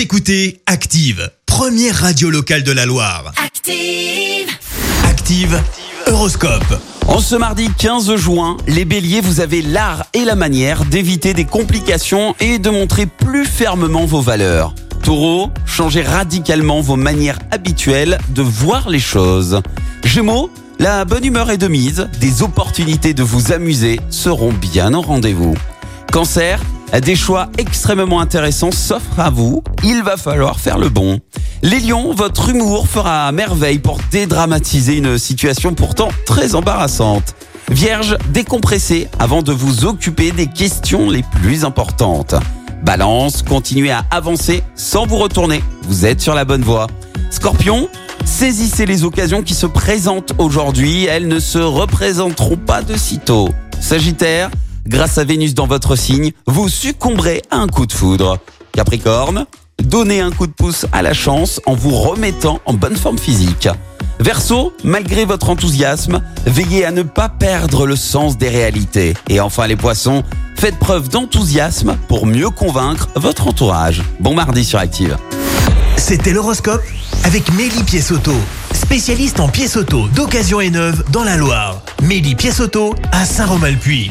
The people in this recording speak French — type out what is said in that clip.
Vous écoutez Active, première radio locale de la Loire. Active. Active, Horoscope. En ce mardi 15 juin, les béliers, vous avez l'art et la manière d'éviter des complications et de montrer plus fermement vos valeurs. Taureau, changez radicalement vos manières habituelles de voir les choses. Gémeaux, la bonne humeur est de mise, des opportunités de vous amuser seront bien au rendez-vous. Cancer, des choix extrêmement intéressants s'offrent à vous, il va falloir faire le bon. Les lions, votre humour fera merveille pour dédramatiser une situation pourtant très embarrassante. Vierge, décompressez avant de vous occuper des questions les plus importantes. Balance, continuez à avancer sans vous retourner, vous êtes sur la bonne voie. Scorpion, saisissez les occasions qui se présentent aujourd'hui, elles ne se représenteront pas de sitôt. Sagittaire, grâce à Vénus dans votre signe, vous succomberez à un coup de foudre. Capricorne, donnez un coup de pouce à la chance en vous remettant en bonne forme physique. Verseau, malgré votre enthousiasme, veillez à ne pas perdre le sens des réalités. Et enfin les poissons, faites preuve d'enthousiasme pour mieux convaincre votre entourage. Bon mardi sur Active. C'était l'horoscope avec Mélie Pièce-Auto, spécialiste en pièces auto d'occasion et neuve dans la Loire. Mélie Pièce-Auto à Saint-Romain-le-Puy.